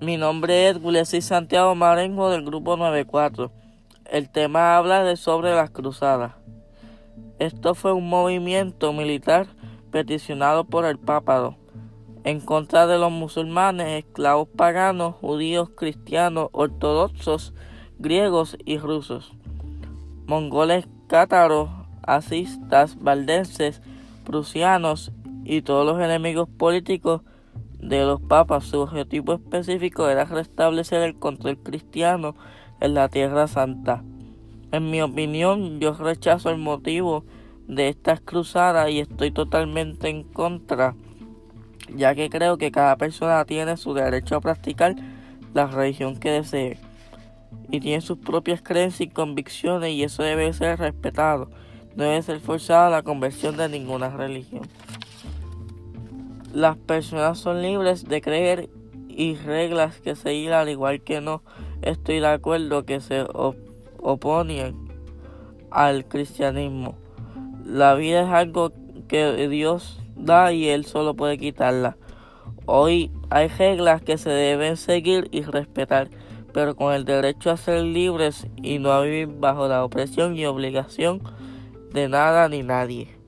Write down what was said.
Mi nombre es Gulesi Santiago Marengo del Grupo 94. El tema habla de sobre las cruzadas. Esto fue un movimiento militar peticionado por el Pápado en contra de los musulmanes, esclavos paganos, judíos, cristianos, ortodoxos, griegos y rusos, mongoles cátaros, asistas, valdenses, prusianos y todos los enemigos políticos de los papas. Su objetivo específico era restablecer el control cristiano en la Tierra Santa. En mi opinión, yo rechazo el motivo de estas cruzadas y estoy totalmente en contra, ya que creo que cada persona tiene su derecho a practicar la religión que desee y tiene sus propias creencias y convicciones y eso debe ser respetado. No debe ser forzada la conversión de ninguna religión. Las personas son libres de creer y reglas que seguir al igual que no estoy de acuerdo que se oponen al cristianismo. La vida es algo que Dios da y Él solo puede quitarla. Hoy hay reglas que se deben seguir y respetar, pero con el derecho a ser libres y no a vivir bajo la opresión y obligación de nada ni nadie.